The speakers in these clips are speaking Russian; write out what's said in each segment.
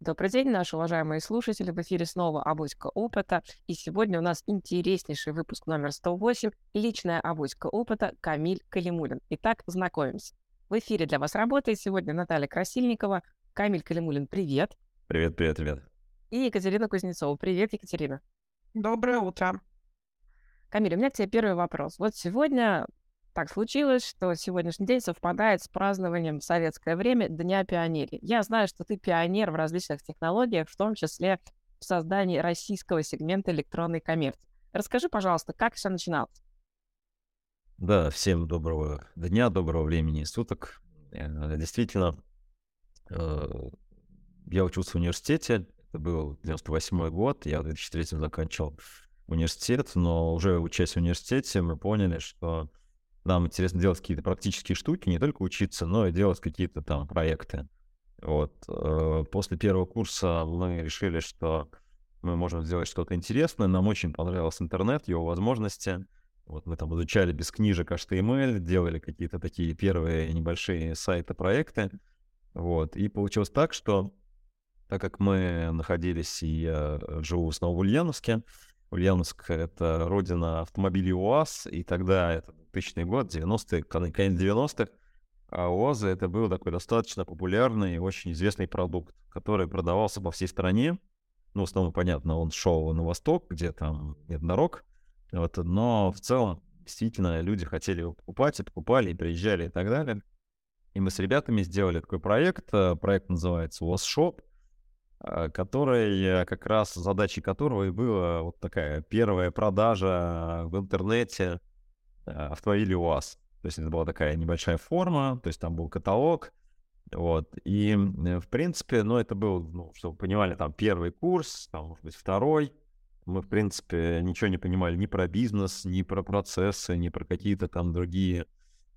Добрый день, наши уважаемые слушатели. В эфире снова «Авоська опыта». И сегодня у нас интереснейший выпуск номер 108 «Личная авоська опыта» Камиль Калимулин. Итак, знакомимся. В эфире для вас работает сегодня Наталья Красильникова. Камиль Калимулин, привет. Привет, привет, привет. И Екатерина Кузнецова. Привет, Екатерина. Доброе утро. Камиль, у меня к тебе первый вопрос. Вот сегодня так случилось, что сегодняшний день совпадает с празднованием в советское время Дня пионерии. Я знаю, что ты пионер в различных технологиях, в том числе в создании российского сегмента электронной коммерции. Расскажи, пожалуйста, как все начиналось? Да, всем доброго дня, доброго времени суток. Э, действительно, э, я учился в университете, это был 98 год, я в 2003 заканчивал университет, но уже учась в университете, мы поняли, что нам интересно делать какие-то практические штуки, не только учиться, но и делать какие-то там проекты. Вот. Э, после первого курса мы решили, что мы можем сделать что-то интересное. Нам очень понравился интернет, его возможности. Вот мы там изучали без книжек HTML, делали какие-то такие первые небольшие сайты, проекты. Вот. И получилось так, что так как мы находились, и я живу снова в Ульяновске, Ульяновск — это родина автомобилей УАЗ, и тогда, это 2000 год, 90-е, конец 90-х, а УАЗы — это был такой достаточно популярный и очень известный продукт, который продавался по всей стране. Ну, в основном, понятно, он шел на восток, где там нет дорог, вот, но в целом действительно люди хотели его покупать и покупали, и приезжали и так далее. И мы с ребятами сделали такой проект. Э, проект называется УАЗ Shop. Э, который э, как раз задачей которого и была вот такая первая продажа в интернете э, автомобилей УАЗ. То есть это была такая небольшая форма, то есть там был каталог, вот. И, в принципе, ну, это был, ну, чтобы вы понимали, там первый курс, там, может быть, второй. Мы, в принципе, ничего не понимали ни про бизнес, ни про процессы, ни про какие-то там другие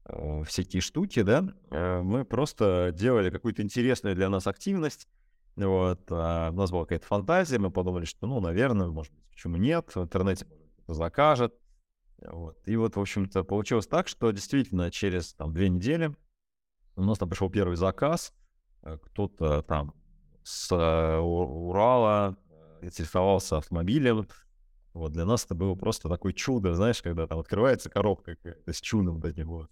э, всякие штуки, да. Мы просто делали какую-то интересную для нас активность, вот, а у нас была какая-то фантазия, мы подумали, что, ну, наверное, может быть, почему нет, в интернете закажет. Вот. И вот, в общем-то, получилось так, что действительно через там две недели у нас там пришел первый заказ, э, кто-то там с э, Урала э, интересовался автомобилем. Вот для нас это было просто такое чудо, знаешь, когда там открывается коробка с чудом до него.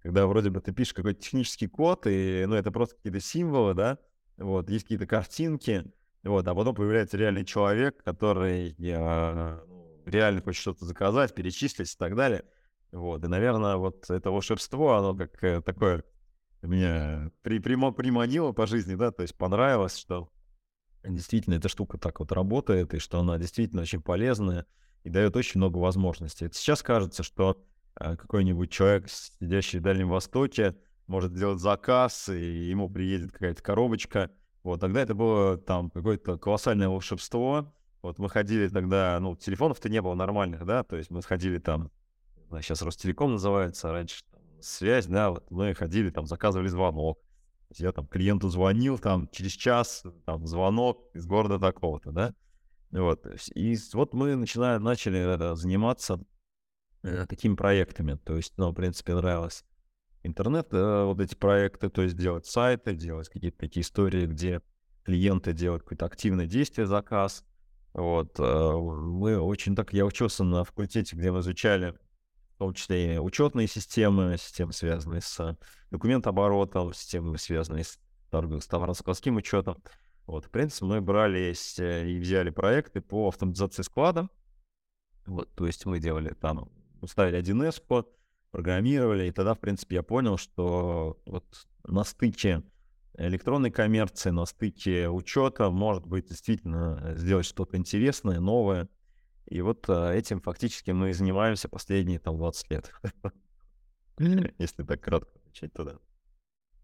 Когда вроде бы ты пишешь какой-то технический код, и, ну, это просто какие-то символы, да, вот, есть какие-то картинки, вот, а потом появляется реальный человек, который э, реально хочет что-то заказать, перечислить и так далее. Вот, и, наверное, вот это волшебство, оно как э, такое меня при, примо, приманило по жизни, да, то есть понравилось, что действительно эта штука так вот работает, и что она действительно очень полезная и дает очень много возможностей. Это сейчас кажется, что э, какой-нибудь человек, сидящий в Дальнем Востоке, может сделать заказ, и ему приедет какая-то коробочка. Вот, тогда это было там какое-то колоссальное волшебство. Вот мы ходили тогда, ну, телефонов-то не было нормальных, да, то есть мы ходили там, сейчас Ростелеком называется, раньше там, связь, да, вот мы ходили там, заказывали звонок. Я там клиенту звонил, там через час, там звонок из города такого-то, да. Вот, и вот мы начинаем, начали это, заниматься э, такими проектами, то есть, ну, в принципе, нравилось интернет, э, вот эти проекты, то есть делать сайты, делать какие-то такие истории, где клиенты делают какое-то активное действие, заказ. Вот. Э, мы очень так... Я учился на факультете, где мы изучали в том числе и учетные системы, системы, связанные с документооборотом, системы, связанные с торговым товарно-складским учетом. Вот, в принципе, мы брали э, и взяли проекты по автоматизации склада. Вот, то есть мы делали там, уставили 1С под программировали, и тогда, в принципе, я понял, что вот на стыке электронной коммерции, на стыке учета может быть действительно сделать что-то интересное, новое. И вот а, этим фактически мы и занимаемся последние там 20 лет. Если так кратко отвечать туда.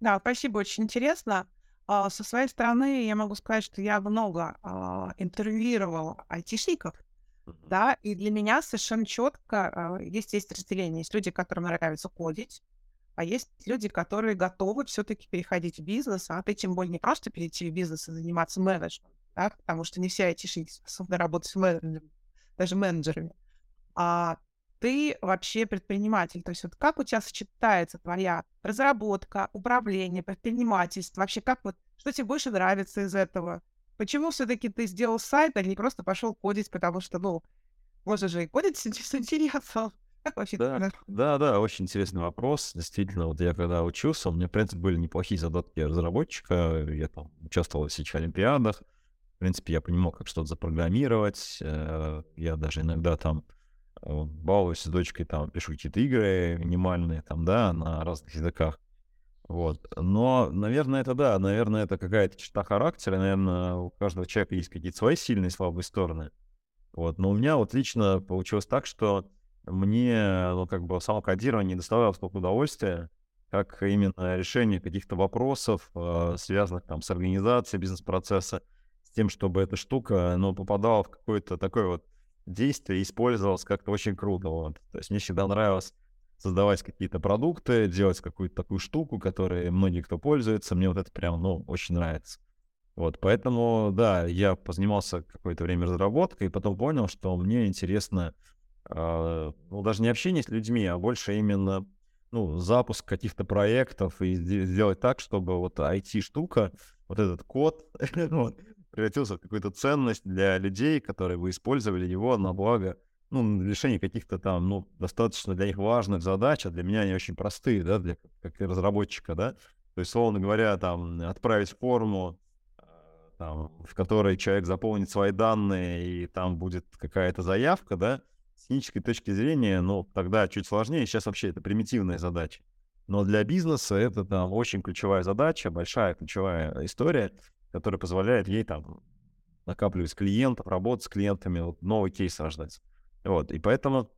Да, спасибо, очень интересно. А, со своей стороны я могу сказать, что я много а, интервьюировал айтишников, да, и для меня совершенно четко э, есть есть разделение. Есть люди, которым нравится кодить, а есть люди, которые готовы все-таки переходить в бизнес, а ты тем более не просто перейти в бизнес и заниматься менеджментом, да, потому что не все айтишники способны работать с менеджерами, даже менеджерами. А ты вообще предприниматель. То есть вот как у тебя сочетается твоя разработка, управление, предпринимательство? Вообще как вот, что тебе больше нравится из этого? Почему все-таки ты сделал сайт, а не просто пошел кодить, потому что, ну, можно же и кодить с интересом. Как вообще да, да, да, очень интересный вопрос. Действительно, вот я когда учился, у меня, в принципе, были неплохие задатки разработчика. Я там участвовал в всех олимпиадах. В принципе, я понимал, как что-то запрограммировать. Э, я даже иногда там э, балуюсь с дочкой, там, пишу какие-то игры минимальные, там, да, на разных языках. Вот. Но, наверное, это да, наверное, это какая-то черта характера, наверное, у каждого человека есть какие-то свои сильные и слабые стороны. Вот. Но у меня вот лично получилось так, что мне, ну, как бы само кодирование не доставляло столько удовольствия, как именно решение каких-то вопросов, э, связанных там с организацией бизнес-процесса, с тем, чтобы эта штука, ну, попадала в какое-то такое вот действие и использовалась как-то очень круто. Вот. То есть мне всегда нравилось создавать какие-то продукты, делать какую-то такую штуку, которой многие кто пользуется. Мне вот это прям, ну, очень нравится. Вот, поэтому, да, я позанимался какое-то время разработкой, и потом понял, что мне интересно а, ну, даже не общение с людьми, а больше именно ну, запуск каких-то проектов и сделать так, чтобы вот IT-штука, вот этот код вот, превратился в какую-то ценность для людей, которые бы использовали его на благо, ну, решения каких-то там, ну, достаточно для них важных задач, а для меня они очень простые, да, для как разработчика, да. То есть, словно говоря, там, отправить форму, а, там, в которой человек заполнит свои данные, и там будет какая-то заявка, да, с технической точки зрения, ну, тогда чуть сложнее. Сейчас вообще это примитивная задача. Но для бизнеса это там очень ключевая задача, большая ключевая история, которая позволяет ей там накапливать клиентов, работать с клиентами, вот новый кейс рождать. Вот, и поэтому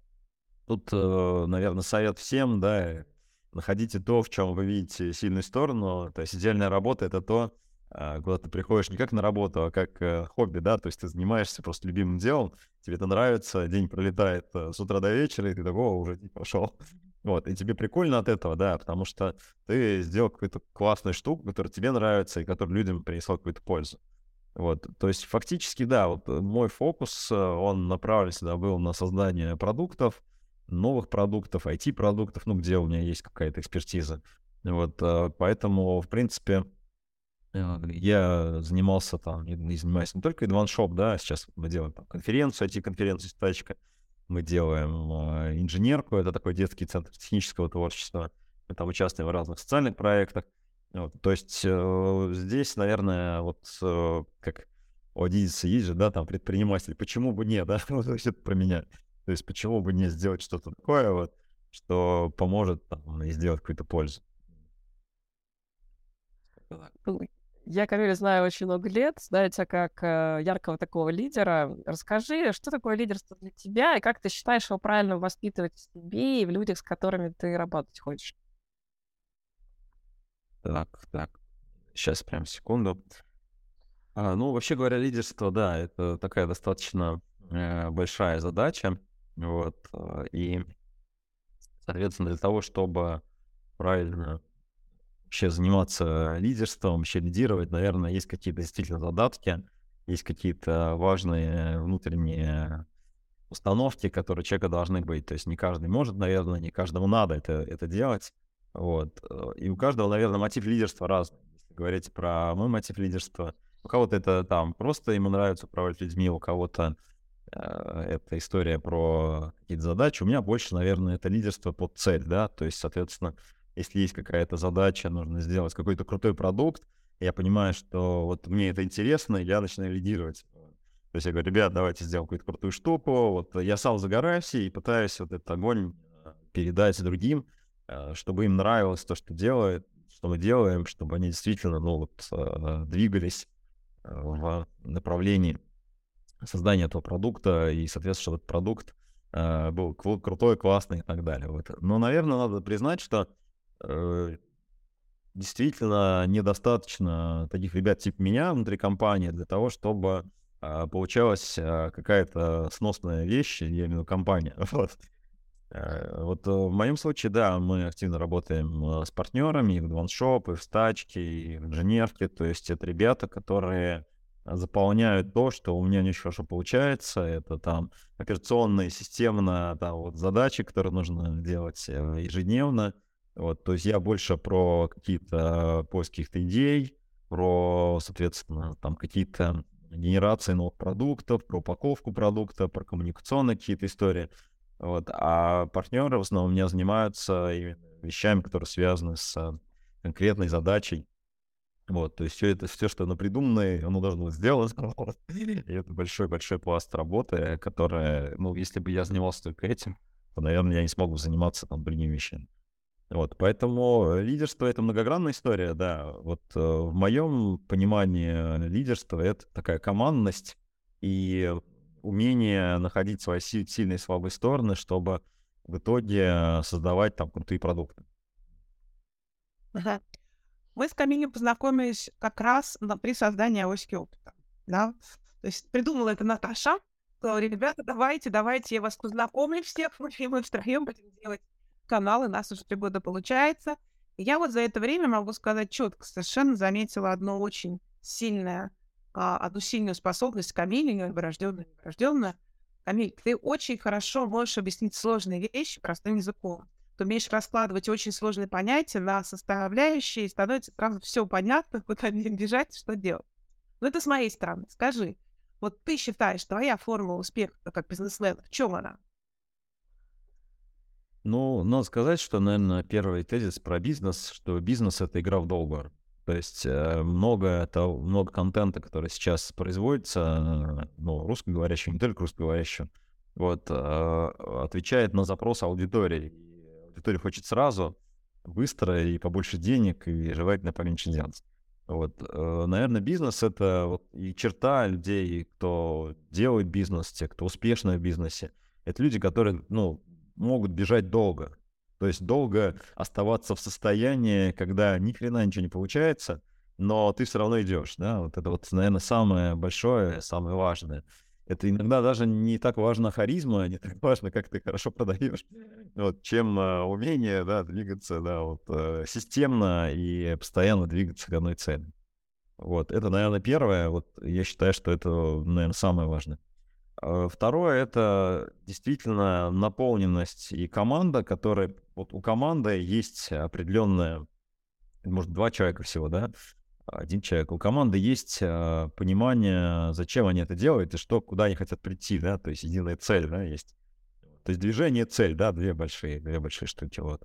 тут, э, наверное, совет всем, да, находите то, в чем вы видите сильную сторону. То есть идеальная работа — это то, куда ты приходишь не как на работу, а как э, хобби, да, то есть ты занимаешься просто любимым делом, тебе это нравится, день пролетает э, с утра до вечера, и ты такого уже не пошел. Вот, и тебе прикольно от этого, да, потому что ты сделал какую-то классную штуку, которая тебе нравится и которая людям принесла какую-то пользу. Вот, то есть фактически, да, вот э, мой фокус, он направлен всегда был на создание продуктов, новых продуктов, IT-продуктов, ну, где у меня есть какая-то экспертиза. Вот, поэтому, в принципе, я занимался там, и занимаюсь не только Advanced да, а сейчас мы делаем там, конференцию, IT-конференцию «Стачка», мы делаем э, инженерку, это такой детский центр технического творчества, мы там участвуем в разных социальных проектах. Вот, то есть э, здесь, наверное, вот э, как у Адидиса есть же, да, там предприниматель, почему бы не, да, вот это про меня. То есть почему бы не сделать что-то такое, вот, что поможет там, и сделать какую-то пользу. Я Камиля знаю очень много лет, знаю тебя как э, яркого такого лидера. Расскажи, что такое лидерство для тебя, и как ты считаешь его правильно воспитывать в себе и в людях, с которыми ты работать хочешь? Так, так. Сейчас прям секунду. А, ну, вообще говоря, лидерство, да, это такая достаточно э, большая задача. Вот. Э, и, соответственно, для того, чтобы правильно вообще заниматься лидерством, вообще лидировать, наверное, есть какие-то действительно задатки, есть какие-то важные внутренние установки, которые у человека должны быть. То есть не каждый может, наверное, не каждому надо это, это делать. Вот. И у каждого, наверное, мотив лидерства разный. Если говорить про мой мотив лидерства, у кого-то это там просто ему нравится управлять людьми, у кого-то э, это история про какие-то задачи. У меня больше, наверное, это лидерство под цель, да, то есть, соответственно, если есть какая-то задача, нужно сделать какой-то крутой продукт, я понимаю, что вот мне это интересно, я начинаю лидировать. То есть я говорю, ребят, давайте сделаем какую-то крутую штуку. Вот я сам загораюсь и пытаюсь вот этот огонь э, передать другим, э, чтобы им нравилось то, что делает, что мы делаем, чтобы они действительно, ну вот, э, двигались в направлении создания этого продукта и, соответственно, чтобы этот продукт был крутой, классный и так далее. Вот. Но, наверное, надо признать, что действительно недостаточно таких ребят типа меня внутри компании для того, чтобы а, получалась а, какая-то сносная вещь, я имею в виду компания. Вот. А, вот в моем случае, да, мы активно работаем с партнерами и в OneShop, и в стачке, и в инженерке. То есть это ребята, которые заполняют то, что у меня не хорошо получается. Это там операционные, системно, там вот задачи, которые нужно делать э, ежедневно. Вот, то есть я больше про какие-то поиски каких-то идей, про, соответственно, там какие-то генерации новых продуктов, про упаковку продукта, про коммуникационные какие-то истории. Вот. А партнеры в основном у меня занимаются вещами, которые связаны с конкретной задачей. Вот, то есть все это, все, что оно придумано, оно должно быть сделано. И это большой-большой пласт работы, которая, ну, если бы я занимался только этим, то, наверное, я не смог бы заниматься там другими вещами. Вот, поэтому лидерство — это многогранная история, да. Вот э, в моем понимании лидерство — это такая командность и умение находить свои сильные и слабые стороны, чтобы в итоге создавать там крутые продукты. Мы с Камилем познакомились как раз на, при создании авоськи опыта. Да? То есть придумала это Наташа. Говорит, ребята, давайте, давайте, я вас познакомлю всех, и мы втроем будем делать каналы, нас уже три года получается. Я вот за это время могу сказать четко, совершенно заметила одно очень сильное, а, одну сильную способность Камиля, не врожденная, не врожденная. Камиль, ты очень хорошо можешь объяснить сложные вещи простым языком. Ты умеешь раскладывать очень сложные понятия на составляющие, и становится сразу все понятно, куда бежать, что делать. Но это с моей стороны. Скажи, вот ты считаешь, твоя формула успеха как бизнесмена, в чем она? Ну, надо сказать, что, наверное, первый тезис про бизнес, что бизнес — это игра в долгую. То есть э, много, это, много контента, который сейчас производится, ну, русскоговорящим, не только русскоговорящим, вот, э, отвечает на запрос аудитории. Аудитория хочет сразу, быстро и побольше денег, и желательно поменьше делать. Вот, э, наверное, бизнес — это вот и черта людей, кто делает бизнес, те, кто успешны в бизнесе. Это люди, которые, ну, могут бежать долго. То есть долго оставаться в состоянии, когда ни хрена ничего не получается, но ты все равно идешь, да, вот это вот, наверное, самое большое, самое важное. Это иногда даже не так важно харизма, не так важно, как ты хорошо продаешь, вот, чем э, умение, да, двигаться, да, вот, э, системно и постоянно двигаться к одной цели. Вот, это, наверное, первое, вот, я считаю, что это, наверное, самое важное. Э, второе — это действительно наполненность и команда, которая... Вот у команды есть определенная... Может, два человека всего, да? Один человек. У команды есть э, понимание, зачем они это делают и что, куда они хотят прийти, да? То есть единая цель, да, есть. То есть движение — цель, да, две большие, две большие штуки, вот.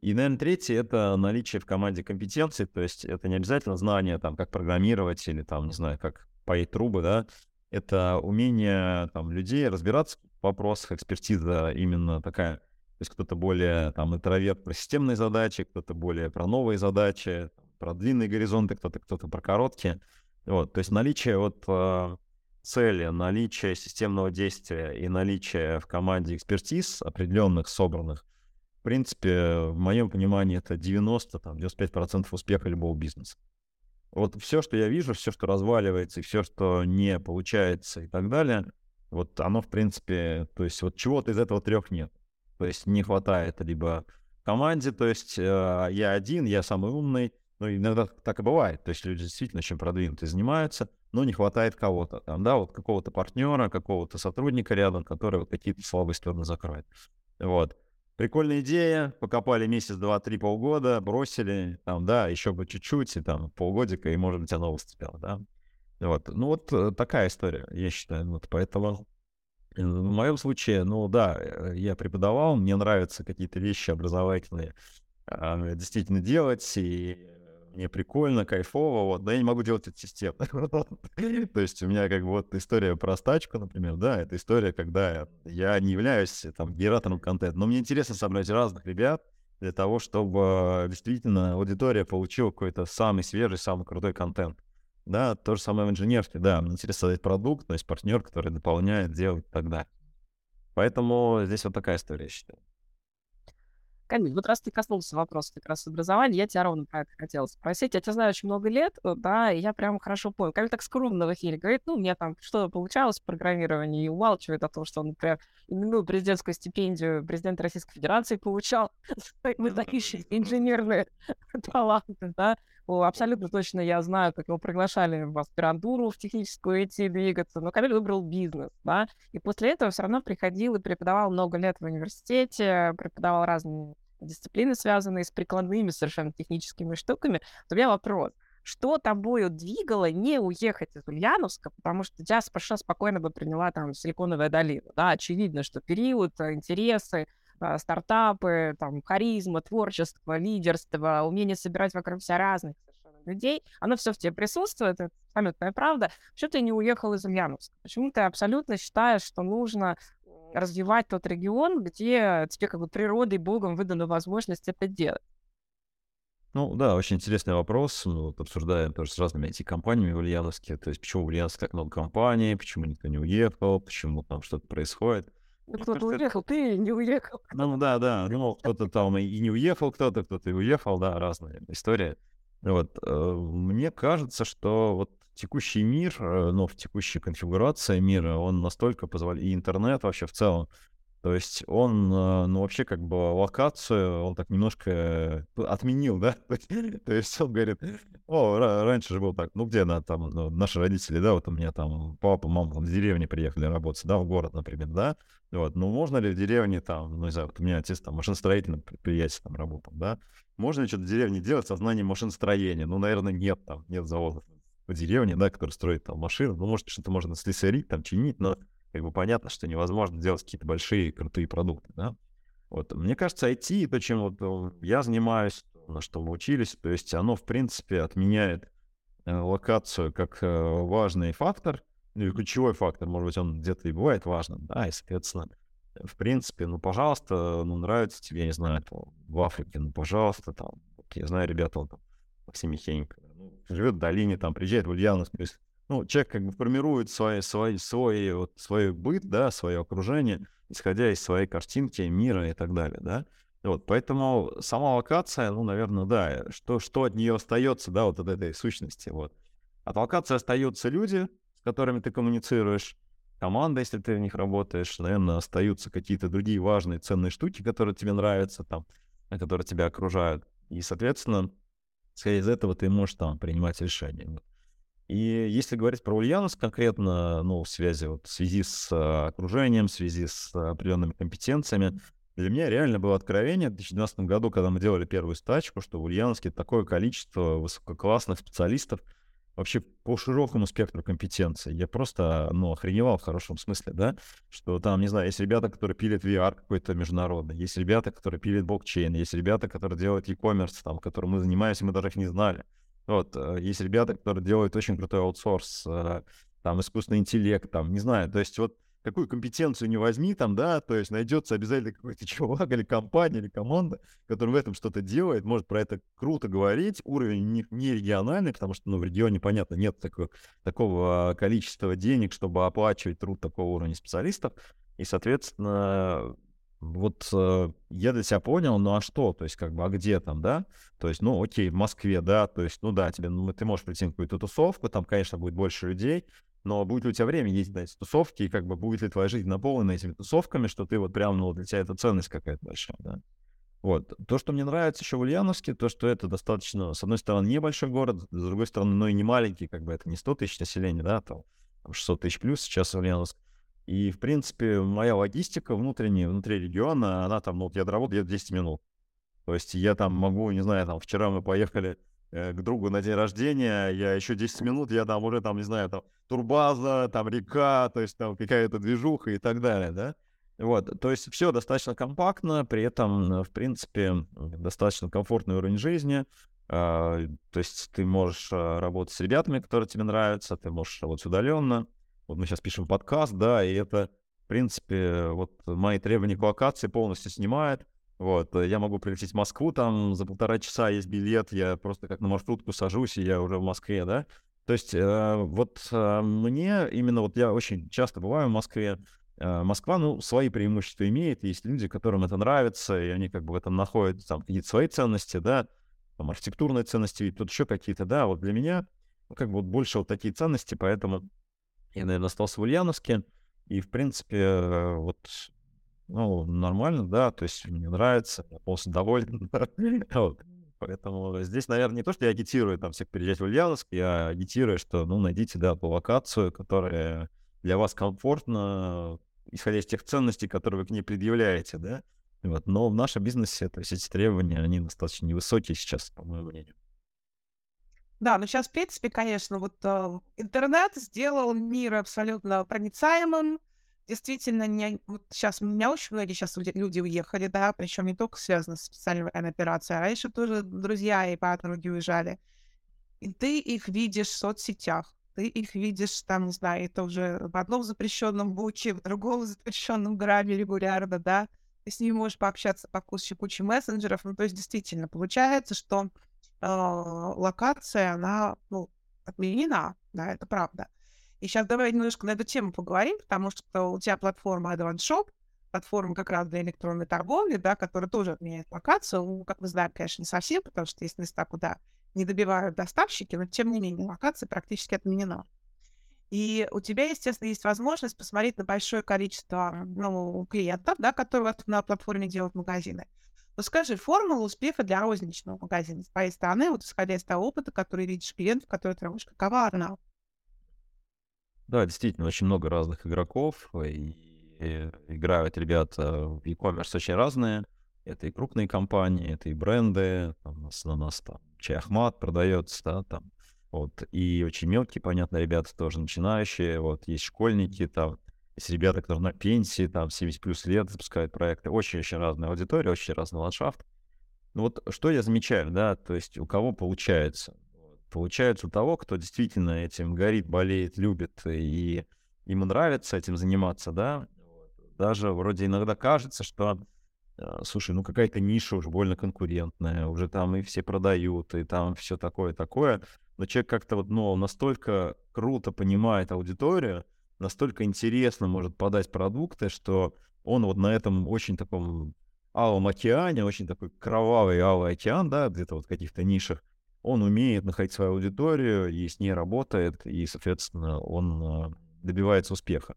И, наверное, третье — это наличие в команде компетенций, то есть это не обязательно знание, там, как программировать или, там, не знаю, как поить трубы, да, это умение там, людей разбираться в вопросах, экспертиза именно такая. То есть кто-то более там интроверт про системные задачи, кто-то более про новые задачи, про длинные горизонты, кто-то кто-то про короткие. Вот, то есть наличие вот э, цели, наличие системного действия и наличие в команде экспертиз определенных, собранных, в принципе, в моем понимании, это 90-95% успеха любого бизнеса. Вот все, что я вижу, все, что разваливается, и все, что не получается и так далее, вот оно, в принципе, то есть вот чего-то из этого трех нет. То есть не хватает либо команде, то есть э, я один, я самый умный, ну, иногда так и бывает, то есть люди действительно очень продвинутые занимаются, но не хватает кого-то, там, да, вот какого-то партнера, какого-то сотрудника рядом, который вот какие-то слабые стороны закроет. Вот. Прикольная идея, покопали месяц, два, три, полгода, бросили, там, да, еще бы чуть-чуть, и там полгодика, и, может быть, оно выстрелило, да. Вот, ну вот э, такая история, я считаю, вот поэтому э, в моем случае, ну да, э, я преподавал, мне нравятся какие-то вещи образовательные а, действительно делать, и мне прикольно, кайфово, вот, но я не могу делать это системно. То есть у меня как бы вот история про стачку, например, да, это история, когда я не являюсь там генератором контента, но мне интересно собрать разных ребят для того, чтобы действительно аудитория получила какой-то самый свежий, самый крутой контент. Да, то же самое в инженерке, да, мне интересно создать продукт, но есть партнер, который дополняет, делает и так далее. Поэтому здесь вот такая история, я считаю. Камиль, вот раз ты коснулся вопроса как раз образования, я тебя ровно про это хотела спросить. Я тебя знаю очень много лет, э, да, и я прям хорошо понял. Камиль так скромно в эфире говорит, ну, у меня там что получалось в программировании, и умалчивает о том, что он, например, именную президентскую стипендию президента Российской Федерации получал. Мы такие инженерные таланты, да. Абсолютно точно я знаю, как его приглашали в аспирантуру, в техническую идти двигаться, но Камиль выбрал бизнес, да, и после этого все равно приходил и преподавал много лет в университете, преподавал разные дисциплины, связанные с прикладными совершенно техническими штуками. у меня вопрос. что тобою двигало не уехать из Ульяновска, потому что тебя спокойно бы приняла там Силиконовая долина. Да, очевидно, что период, э, интересы, стартапы, там, харизма, творчество, лидерство, умение собирать вокруг себя разных совершенно людей, оно все в тебе присутствует, это абсолютная правда. Почему ты не уехал из Ульяновска? Почему ты абсолютно считаешь, что нужно развивать тот регион, где тебе как бы природой, Богом выдана возможность это делать? Ну да, очень интересный вопрос. Мы вот обсуждаем тоже с разными IT-компаниями в Ульяновске. То есть почему в Ульяновске так много компаний, почему никто не уехал, почему там что-то происходит. Ну, кто-то уехал, это... ты не уехал. Ну да, да. Ну, кто-то там и не уехал, кто-то, кто-то и уехал, да, разная история. Вот. Э, мне кажется, что вот текущий мир, э, ну, в текущей конфигурации мира, он настолько позволяет, и интернет вообще в целом, то есть он, э, ну, вообще как бы локацию, он так немножко э, отменил, да? То есть он говорит, о, раньше же был так, ну, где на, там, ну, наши родители, да, вот у меня там папа, мама там в деревне приехали работать, да, в город, например, да? Вот, ну, можно ли в деревне там, ну, не знаю, вот у меня отец там машиностроительном предприятии там работал, да? Можно ли что-то в деревне делать со знанием машиностроения? Ну, наверное, нет там, нет заводов в деревне, да, который строит там машины. Ну, может, что-то можно слесарить, там, чинить, но как бы понятно, что невозможно делать какие-то большие крутые продукты, да. Вот, мне кажется, IT, то, чем вот э, я занимаюсь, на что мы учились, то есть оно, в принципе, отменяет э, локацию как э, важный фактор, ну, или ключевой фактор, может быть, он где-то и бывает важным, да, и, соответственно, в принципе, ну, пожалуйста, ну, нравится тебе, я не знаю, там, в Африке, ну, пожалуйста, там, я знаю, ребята, вот, Максим Михеенко, ну, живет в долине, там, приезжает в Ульяновск, то есть ну, человек как бы формирует свой, свой, свой, вот, свой быт, да, свое окружение, исходя из своей картинки мира и так далее, да. Вот, поэтому сама локация, ну, наверное, да, что, что от нее остается, да, вот от этой сущности, вот. От локации остаются люди, с которыми ты коммуницируешь, команда, если ты в них работаешь, наверное, остаются какие-то другие важные, ценные штуки, которые тебе нравятся, там, которые тебя окружают. И, соответственно, исходя из этого ты можешь там принимать решения. И если говорить про Ульяновск конкретно, ну, в связи, вот, в связи с а, окружением, в связи с определенными компетенциями, для меня реально было откровение в 2012 году, когда мы делали первую стачку, что в Ульяновске такое количество высококлассных специалистов вообще по широкому спектру компетенций. Я просто, ну, охреневал в хорошем смысле, да, что там, не знаю, есть ребята, которые пилят VR какой-то международный, есть ребята, которые пилят блокчейн, есть ребята, которые делают e-commerce, там, которым мы занимаемся, мы даже их не знали. Вот, э, есть ребята, которые делают очень крутой аутсорс, э, там, искусственный интеллект, там, не знаю, то есть вот какую компетенцию не возьми там, да, то есть найдется обязательно какой-то чувак или компания, или команда, которая в этом что-то делает, может про это круто говорить, уровень не, не региональный, потому что, ну, в регионе, понятно, нет такого, такого количества денег, чтобы оплачивать труд такого уровня специалистов, и, соответственно, вот э, я для себя понял, ну а что, то есть как бы, а где там, да? То есть, ну окей, в Москве, да, то есть, ну да, тебе, ну, ты можешь прийти на какую-то тусовку, там, конечно, будет больше людей, но будет ли у тебя время ездить на эти тусовки, и как бы будет ли твоя жизнь наполнена этими тусовками, что ты вот прям, ну, для тебя это ценность какая-то большая, да? Вот. То, что мне нравится еще в Ульяновске, то, что это достаточно, с одной стороны, небольшой город, с другой стороны, но и не маленький, как бы это не 100 тысяч населения, да, там 600 тысяч плюс сейчас Ульяновск. И, в принципе, моя логистика внутренняя, внутри региона, она там, ну, вот я доработал, я 10 минут. То есть я там могу, не знаю, там, вчера мы поехали э, к другу на день рождения, я еще 10 минут, я там уже, там, не знаю, там, турбаза, там, река, то есть там какая-то движуха и так далее, да. Вот, то есть все достаточно компактно, при этом, в принципе, достаточно комфортный уровень жизни. Э, то есть ты можешь а, работать с ребятами, которые тебе нравятся, ты можешь работать удаленно. Вот мы сейчас пишем подкаст, да, и это, в принципе, вот мои требования к локации полностью снимает. Вот, я могу прилететь в Москву, там за полтора часа есть билет, я просто как на маршрутку сажусь, и я уже в Москве, да. То есть э, вот э, мне именно, вот я очень часто бываю в Москве, э, Москва, ну, свои преимущества имеет, есть люди, которым это нравится, и они как бы в этом находят там какие-то свои ценности, да, там архитектурные ценности, и тут еще какие-то, да, вот для меня, ну, как бы вот больше вот такие ценности, поэтому я, наверное, остался в Ульяновске. И, в принципе, э, вот, ну, нормально, да, то есть мне нравится, я полностью доволен. Поэтому здесь, наверное, не то, что я агитирую там всех переезжать в Ульяновск, я агитирую, что, ну, найдите, да, ту локацию, которая для вас комфортна, исходя из тех ценностей, которые вы к ней предъявляете, да. Вот. Но в нашем бизнесе, то есть эти требования, они достаточно невысокие сейчас, по моему мнению. Да, но сейчас, в принципе, конечно, вот э, интернет сделал мир абсолютно проницаемым. Действительно, не, вот сейчас у меня очень многие сейчас люди уехали, да, причем не только связано с специальной операцией, а раньше тоже друзья и подруги уезжали. И ты их видишь в соцсетях, ты их видишь там, не знаю, это уже в одном запрещенном буче, в другом запрещенном граме регулярно, да, ты с ними можешь пообщаться по куче, куче мессенджеров, ну, то есть действительно получается, что локация, она, ну, отменена, да, это правда. И сейчас давай немножко на эту тему поговорим, потому что у тебя платформа Advance Shop, платформа как раз для электронной торговли, да, которая тоже отменяет локацию. Ну, как мы знаем, конечно, не совсем, потому что есть места, куда не добивают доставщики, но тем не менее локация практически отменена. И у тебя, естественно, есть возможность посмотреть на большое количество ну, клиентов, да, которые на платформе делают магазины. Скажи, формула успеха для розничного магазина с твоей стороны, вот исходя из того опыта, который видишь клиентов, которые ты работаешь, какова она? Да, действительно, очень много разных игроков, и, и играют ребята в e-commerce очень разные. Это и крупные компании, это и бренды, там, у нас, у нас там чай Ахмат продается, да, там, вот, и очень мелкие, понятно, ребята тоже начинающие, вот, есть школьники, там, есть ребята, которые на пенсии, там, 70 плюс лет запускают проекты, очень-очень разная аудитория, очень разный ландшафт. Ну вот что я замечаю, да, то есть у кого получается? Получается у того, кто действительно этим горит, болеет, любит и ему нравится этим заниматься, да, даже вроде иногда кажется, что, э, слушай, ну какая-то ниша уже больно конкурентная, уже там и все продают, и там все такое-такое, но человек как-то вот, ну, настолько круто понимает аудиторию, настолько интересно может подать продукты, что он вот на этом очень таком алом океане, очень такой кровавый алый океан, да, где-то вот в каких-то нишах, он умеет находить свою аудиторию и с ней работает, и, соответственно, он а, добивается успеха.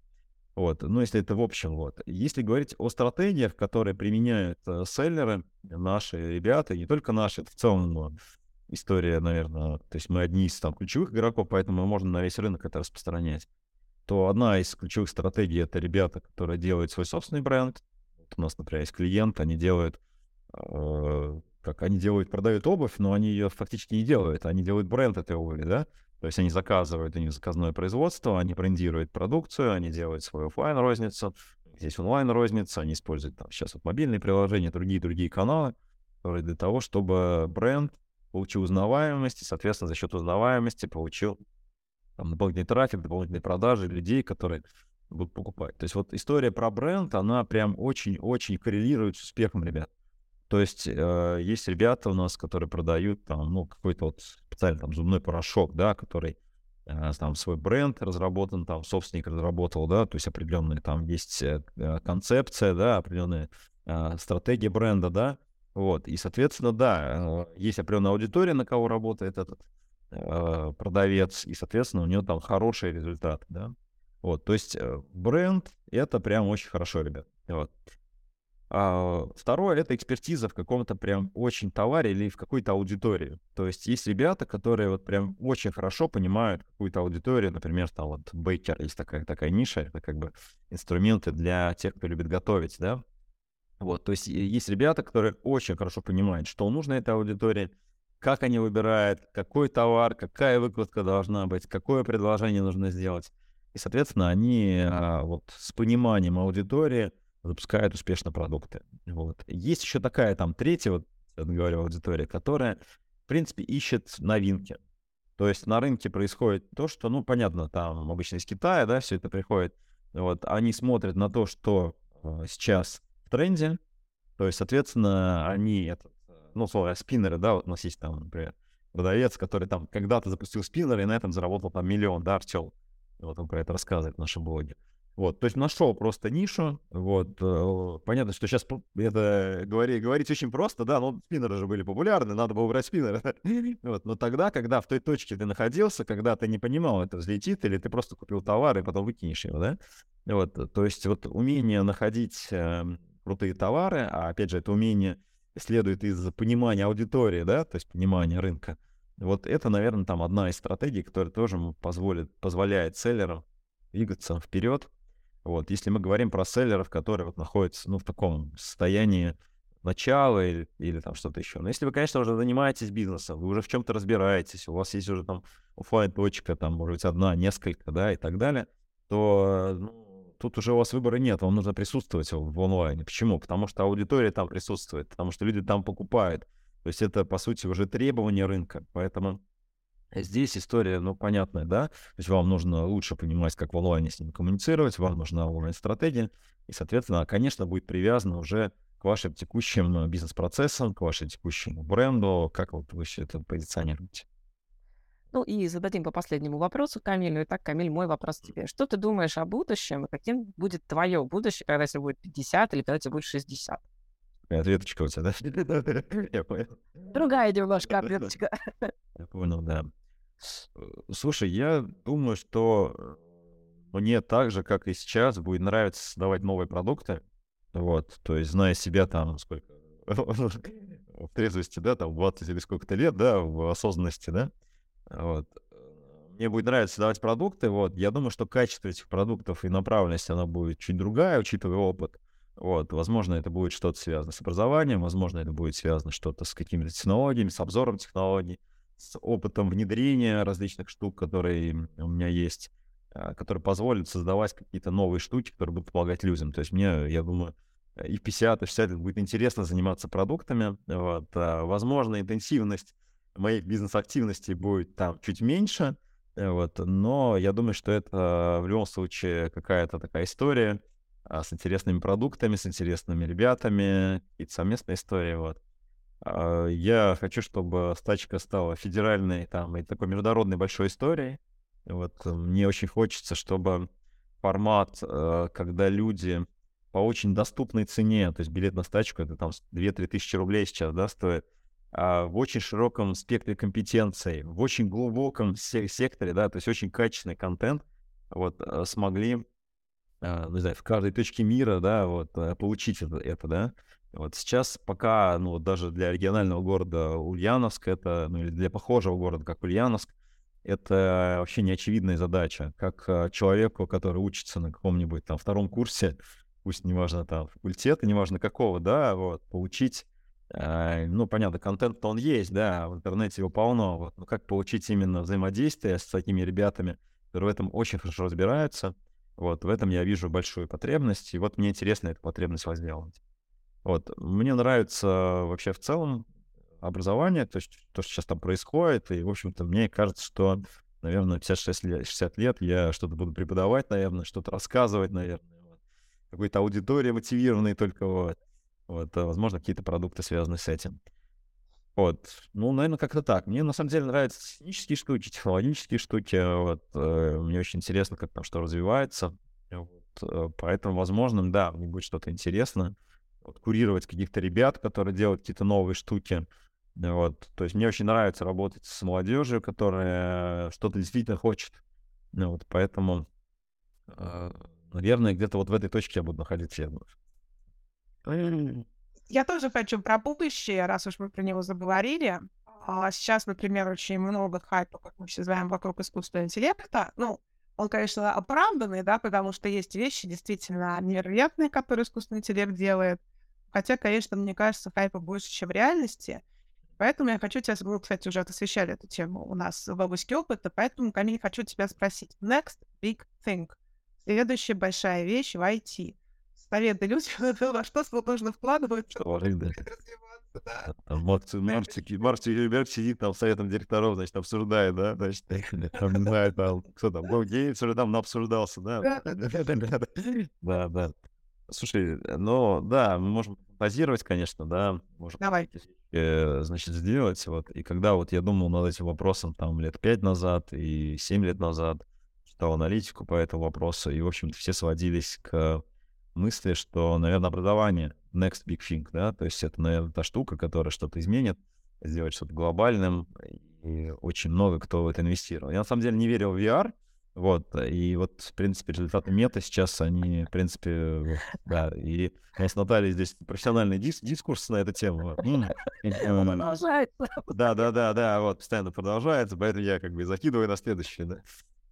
Вот, ну, если это в общем, вот. Если говорить о стратегиях, которые применяют э, селлеры, наши ребята, не только наши, это в целом ну, история, наверное, то есть мы одни из там ключевых игроков, поэтому можно на весь рынок это распространять, то одна из ключевых стратегий — это ребята, которые делают свой собственный бренд. Вот у нас, например, есть клиент, они делают э, как они делают, продают обувь, но они ее фактически не делают, они делают бренд этой обуви, да, то есть они заказывают, у них заказное производство, они брендируют продукцию, они делают свою офлайн розницу здесь онлайн-розница, они используют там сейчас вот мобильные приложения, другие-другие каналы, которые для того, чтобы бренд получил узнаваемость, и, соответственно, за счет узнаваемости получил там, дополнительный трафик, дополнительные продажи людей, которые будут покупать. То есть вот история про бренд, она прям очень-очень коррелирует с успехом ребят. То есть э, есть ребята у нас, которые продают там, ну, какой-то вот специальный там зубной порошок, да, который э, там свой бренд разработан, там собственник разработал, да, то есть определенная там есть э, э, концепция, да, определенная э, стратегия бренда, да, вот, и, соответственно, да, э, есть определенная аудитория, на кого работает этот э, продавец, и, соответственно, у него там хороший результат, да, вот, то есть э, бренд — это прям очень хорошо, ребят, вот. А второе — это экспертиза в каком-то прям очень товаре или в какой-то аудитории. То есть есть ребята, которые вот прям очень хорошо понимают какую-то аудиторию, например, там вот бейкер, есть такая, такая ниша, это как бы инструменты для тех, кто любит готовить, да. Вот, то есть есть ребята, которые очень хорошо понимают, что нужно этой аудитории, как они выбирают, какой товар, какая выкладка должна быть, какое предложение нужно сделать. И, соответственно, они а, вот с пониманием аудитории запускают успешно продукты. Вот. Есть еще такая там третья, вот, я говорю, аудитория, которая, в принципе, ищет новинки. То есть на рынке происходит то, что, ну, понятно, там обычно из Китая, да, все это приходит. Вот, они смотрят на то, что э, сейчас в тренде, то есть, соответственно, они, этот, ну, слово спиннеры, да, вот у нас есть там, например, продавец, который там когда-то запустил спиннер и на этом заработал там миллион, да, Артел. Вот он про это рассказывает в нашем блоге. Вот, то есть нашел просто нишу. Вот, э, понятно, что сейчас это говори, говорить очень просто, да, но спиннеры же были популярны, надо было брать спиннеры. вот, но тогда, когда в той точке ты находился, когда ты не понимал, это взлетит, или ты просто купил товар и потом выкинешь его, да? Вот, то есть вот умение находить э, крутые товары, а опять же, это умение следует из понимания аудитории, да, то есть понимания рынка. Вот это, наверное, там одна из стратегий, которая тоже позволит, позволяет селлерам двигаться вперед вот, если мы говорим про селлеров, которые вот находятся, ну, в таком состоянии начало или, или там что-то еще. Но если вы, конечно, уже занимаетесь бизнесом, вы уже в чем-то разбираетесь, у вас есть уже там офлайн точка там, может быть, одна, несколько, да, и так далее, то ну, тут уже у вас выбора нет, вам нужно присутствовать в онлайне. Почему? Потому что аудитория там присутствует, потому что люди там покупают. То есть это, по сути, уже требование рынка. Поэтому Здесь история, ну, понятная, да? То есть вам нужно лучше понимать, как в онлайне с ними коммуницировать, вам нужна онлайн-стратегия, и, соответственно, конечно, будет привязана уже к вашим текущим э, бизнес-процессам, к вашему текущему бренду, как вот вы все это позиционируете. Ну и зададим по последнему вопросу Камилю. Итак, Камиль, мой вопрос тебе. Что ты думаешь о будущем и каким будет твое будущее, когда тебе будет 50 или когда тебе будет 60? Ответочка у тебя, да? Я понял. Другая немножко ответочка. Я понял, да. Э, слушай, я думаю, что э, мне так же, как и сейчас, будет нравиться создавать новые продукты. Вот, то есть, зная себя там, сколько, в трезвости, да, там, 20 или сколько-то лет, да, в осознанности, да, вот. Мне будет нравиться создавать продукты, вот. Я думаю, что качество этих продуктов и направленность, она будет чуть другая, учитывая опыт. Вот, возможно, это будет что-то связано с образованием, возможно, это будет связано что-то с какими-то технологиями, с обзором технологий, с опытом внедрения различных штук, которые у меня есть, а, которые позволят создавать какие-то новые штуки, которые будут помогать людям. То есть мне, я думаю, и в 50, и в 60 лет будет интересно заниматься продуктами. Вот. А, возможно, интенсивность моих бизнес-активностей будет там чуть меньше, вот, но я думаю, что это в любом случае какая-то такая история а, с интересными продуктами, с интересными ребятами, какие-то совместные истории, вот. А, я хочу, чтобы стачка стала федеральной там и такой международной большой историей. Вот э, мне очень хочется, чтобы формат, э, когда люди по очень доступной цене, то есть билет на стачку это там 2-3 тысячи рублей сейчас, да, стоит, в очень широком спектре компетенций, в очень глубоком секторе, да, то есть очень качественный контент, вот, э, смогли, не знаю, в каждой точке мира, да, вот, получить это, это да, вот сейчас пока, ну, даже для регионального города Ульяновск, это, ну, или для похожего города, как Ульяновск, это вообще неочевидная задача. Как а, человеку, который учится на каком-нибудь там втором курсе, пусть неважно там факультета, неважно какого, да, вот, получить, ну, понятно, контент-то он есть, да, в интернете его полно, вот, но как получить именно взаимодействие с такими ребятами, которые в этом очень хорошо разбираются, вот, в этом я вижу большую потребность, и вот мне интересно эту потребность возделать. Вот. Мне нравится вообще в целом образование, то есть то, что сейчас там происходит, и, в общем-то, мне кажется, что, наверное, 56 лет, 60 лет я что-то буду преподавать, наверное, что-то рассказывать, наверное, вот. какой-то аудитории мотивированной только вот. Вот, а, возможно, какие-то продукты связаны с этим. Вот. Ну, наверное, как-то так. Мне на самом деле нравятся технические штуки, технологические штуки. Вот. Э, мне очень интересно, как там что развивается. Вот. Э, поэтому, возможно, да, мне будет что-то интересно вот, курировать каких-то ребят, которые делают какие-то новые штуки. Вот. То есть мне очень нравится работать с молодежью, которая что-то действительно хочет. Вот, поэтому, э, наверное, где-то вот в этой точке я буду находиться, я думаю. Я тоже хочу про будущее, раз уж мы про него заговорили. А сейчас, например, очень много хайпа, как мы все знаем, вокруг искусственного интеллекта. Ну, он, конечно, оправданный, да, потому что есть вещи действительно невероятные, которые искусственный интеллект делает. Хотя, конечно, мне кажется, хайпа больше, чем в реальности. Поэтому я хочу тебя, мы, кстати, уже освещали эту тему у нас в области опыта, поэтому, Камиль, хочу тебя спросить. Next big thing. Следующая большая вещь в IT. Советы людям, во что нужно вкладывать, да. Марти, Марти, Марти сидит там советом директоров, значит, обсуждает, да, значит, там, не знаю, там, кто там, Билл Гейтс уже там обсуждался, да. Да, да. Слушай, ну, да, мы можем базировать, конечно, да, можем Давай. Э, значит, сделать, вот, и когда вот я думал над этим вопросом там лет пять назад и семь лет назад, читал аналитику по этому вопросу, и, в общем-то, все сводились к мысли, что, наверное, образование next big thing, да, то есть это, наверное, та штука, которая что-то изменит, сделать что-то глобальным, и очень много кто в это инвестировал. Я, на самом деле, не верил в VR, вот, и вот, в принципе, результаты мета сейчас, они, в принципе, да, и у нас Наталья здесь профессиональный дис дискурс на эту тему. Продолжается. Да, да, да, да, вот, постоянно продолжается, поэтому я как бы закидываю на следующее, да.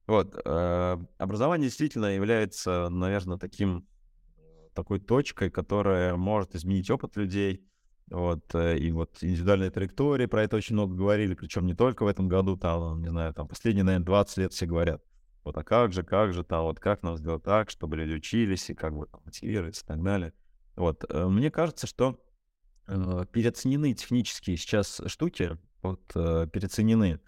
Вот, э, образование действительно является, наверное, таким, такой точкой, которая может изменить опыт людей, Вот, э, и вот индивидуальные траектории, про это очень много говорили, причем не только в этом году, там, не знаю, там последние, наверное, 20 лет все говорят. Вот, а как же, как же, там, вот как нам сделать так, чтобы люди учились, и как бы там, мотивироваться и так далее. Вот, э, мне кажется, что э, переоценены технические сейчас штуки, вот, переоценены.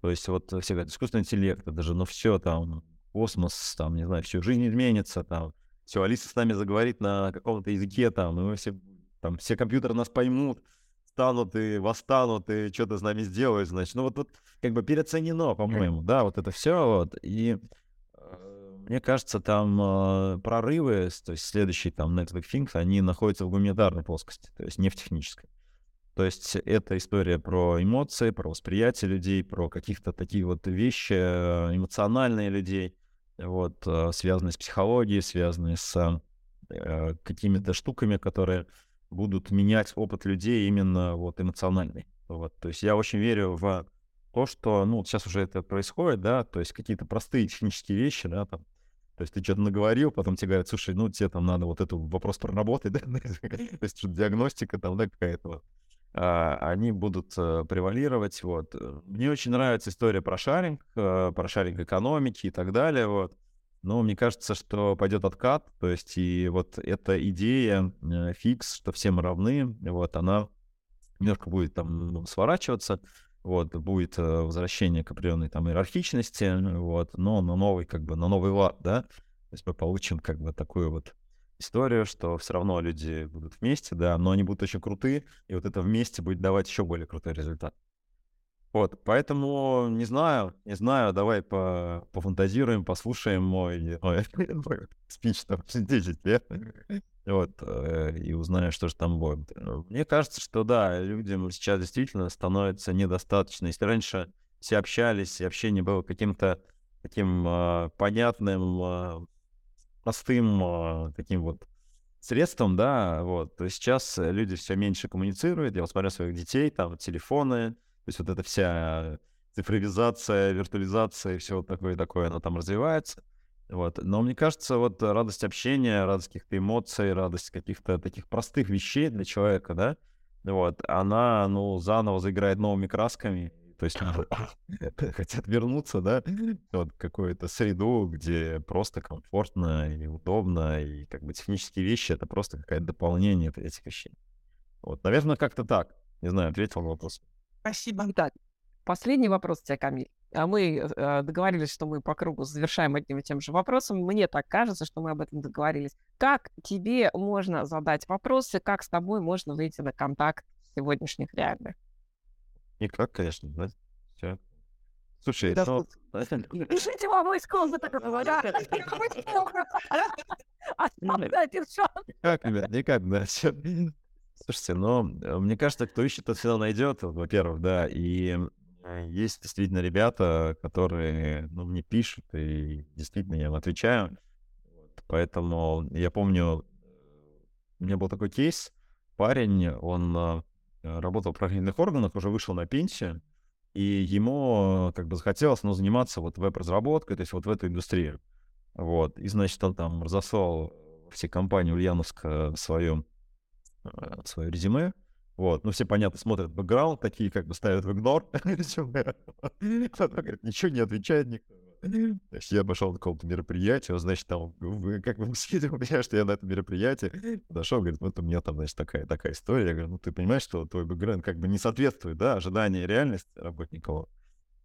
То есть вот все говорят, искусственный интеллект, это же, ну все, там, космос, там, не знаю, все, жизнь изменится, там, все, Алиса с нами заговорит на каком-то языке, там, и мы все, там, все компьютеры нас поймут, станут и восстанут, и что-то с нами сделают, значит. Ну, вот тут как бы переоценено, по-моему, да, вот это все, вот, и э, мне кажется, там э, прорывы, то есть следующий там Netflix Things, они находятся в гуманитарной плоскости, то есть не в технической. То есть это история про эмоции, про восприятие людей, про каких-то такие вот вещи э, эмоциональные людей, вот, э, связанные с психологией, связанные с э, какими-то штуками, которые будут менять опыт людей именно вот эмоциональный. Вот, то есть я очень верю в то, что, ну, сейчас уже это происходит, да, то есть какие-то простые технические вещи, да, там, то есть ты что-то наговорил, потом тебе говорят, слушай, ну, тебе там надо вот этот вопрос проработать, да, то есть диагностика там, да, какая-то вот они будут э, превалировать. Вот. Мне очень нравится история про шаринг, э, про шаринг экономики и так далее. Вот. Но мне кажется, что пойдет откат, то есть и вот эта идея э, фикс, что все мы равны, вот она немножко будет там ну, сворачиваться, вот, будет возвращение к определенной там иерархичности, вот, но на новый, как бы, на новый лад, да, то есть мы получим как бы такую вот историю, что все равно люди будут вместе, да, но они будут очень крутые, и вот это вместе будет давать еще более крутой результат. Вот, поэтому не знаю, не знаю, давай по, пофантазируем, послушаем мой, мой, спич там 10 лет, вот, э, и узнаем, что же там будет. Мне кажется, что да, людям сейчас действительно становится недостаточно. Если раньше все общались, и общение было каким-то таким э, понятным, э, простым э, таким вот средством, да, вот, сейчас люди все меньше коммуницируют, я вот смотрю своих детей, там, телефоны, то есть вот эта вся цифровизация, виртуализация и все вот такое такое, она там развивается, вот, но мне кажется, вот радость общения, радость каких-то эмоций, радость каких-то таких простых вещей для человека, да, вот, она, ну, заново заиграет новыми красками, то есть хотят вернуться, да, вот какую-то среду, где просто комфортно и удобно, и как бы технические вещи — это просто какое-то дополнение этих вещей. Вот, наверное, как-то так. Не знаю, ответил на вопрос. Спасибо. Так, последний вопрос у тебя, Камиль. А мы э, договорились, что мы по кругу завершаем одним и тем же вопросом. Мне так кажется, что мы об этом договорились. Как тебе можно задать вопросы, как с тобой можно выйти на контакт сегодняшних реальных? Никак, конечно, да. Все. Слушай, Да ну, Пишите скол, за такое говорят. Никак, ребят, никак, да. всё. Слушайте, но э, мне кажется, кто ищет, тот всегда найдет, во-первых, да, и э, есть действительно ребята, которые, ну, мне пишут, и действительно я им отвечаю. Поэтому я помню, у меня был такой кейс, парень, он э, работал в правоохранительных органах, уже вышел на пенсию, и ему э, как бы захотелось, ну, заниматься вот веб-разработкой, то есть вот в эту индустрию. Вот. И, значит, он там разослал все компании Ульяновска свое, э, свое резюме. Вот. Ну, все, понятно, смотрят бэкграунд, такие как бы ставят в игнор. Ничего не отвечает никто. Я пошел на какое-то мероприятие, значит, там, вы, как бы съездил меня, что я на это мероприятие, подошел, говорит, вот у меня там, значит, такая, такая история. Я говорю, ну, ты понимаешь, что твой бэкграунд как бы не соответствует, да, ожиданию реальности работников.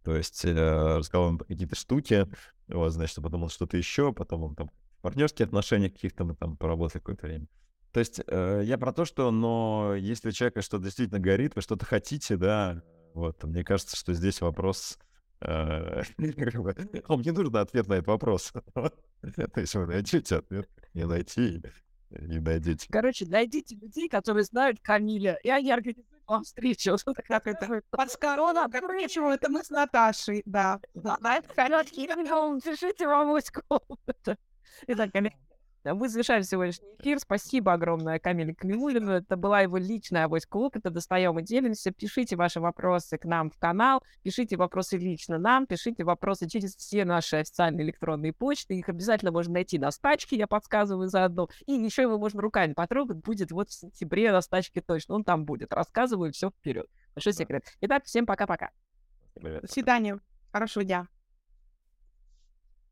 То есть э, рассказал им какие-то штуки, вот, значит, он что-то еще, потом он там в партнерских отношениях каких-то мы там поработали какое-то время. То есть э, я про то, что, но если у человека что-то действительно горит, вы что-то хотите, да, вот, мне кажется, что здесь вопрос Вам не нужно ответ на этот вопрос. То есть вы найдете ответ, не найти не найдете. Короче, найдите людей, которые знают Камиля, и они организуют вам встречу. Как это? Под корона, короче, это мы с Наташей, да. На это короткий пишите вам мой скол. Итак, коллеги, Мы завершаем сегодняшний эфир. Спасибо огромное Камиле Калимулину. Это была его личная авось клуб. Это достаем и делимся. Пишите ваши вопросы к нам в канал, пишите вопросы лично нам, пишите вопросы через все наши официальные электронные почты. Их обязательно можно найти на стачке, я подсказываю заодно. И еще его можно руками потрогать. Будет вот в сентябре на стачке точно. Он там будет. Рассказываю все вперед. Большой секрет. Итак, всем пока-пока. До свидания. Хорошего дня.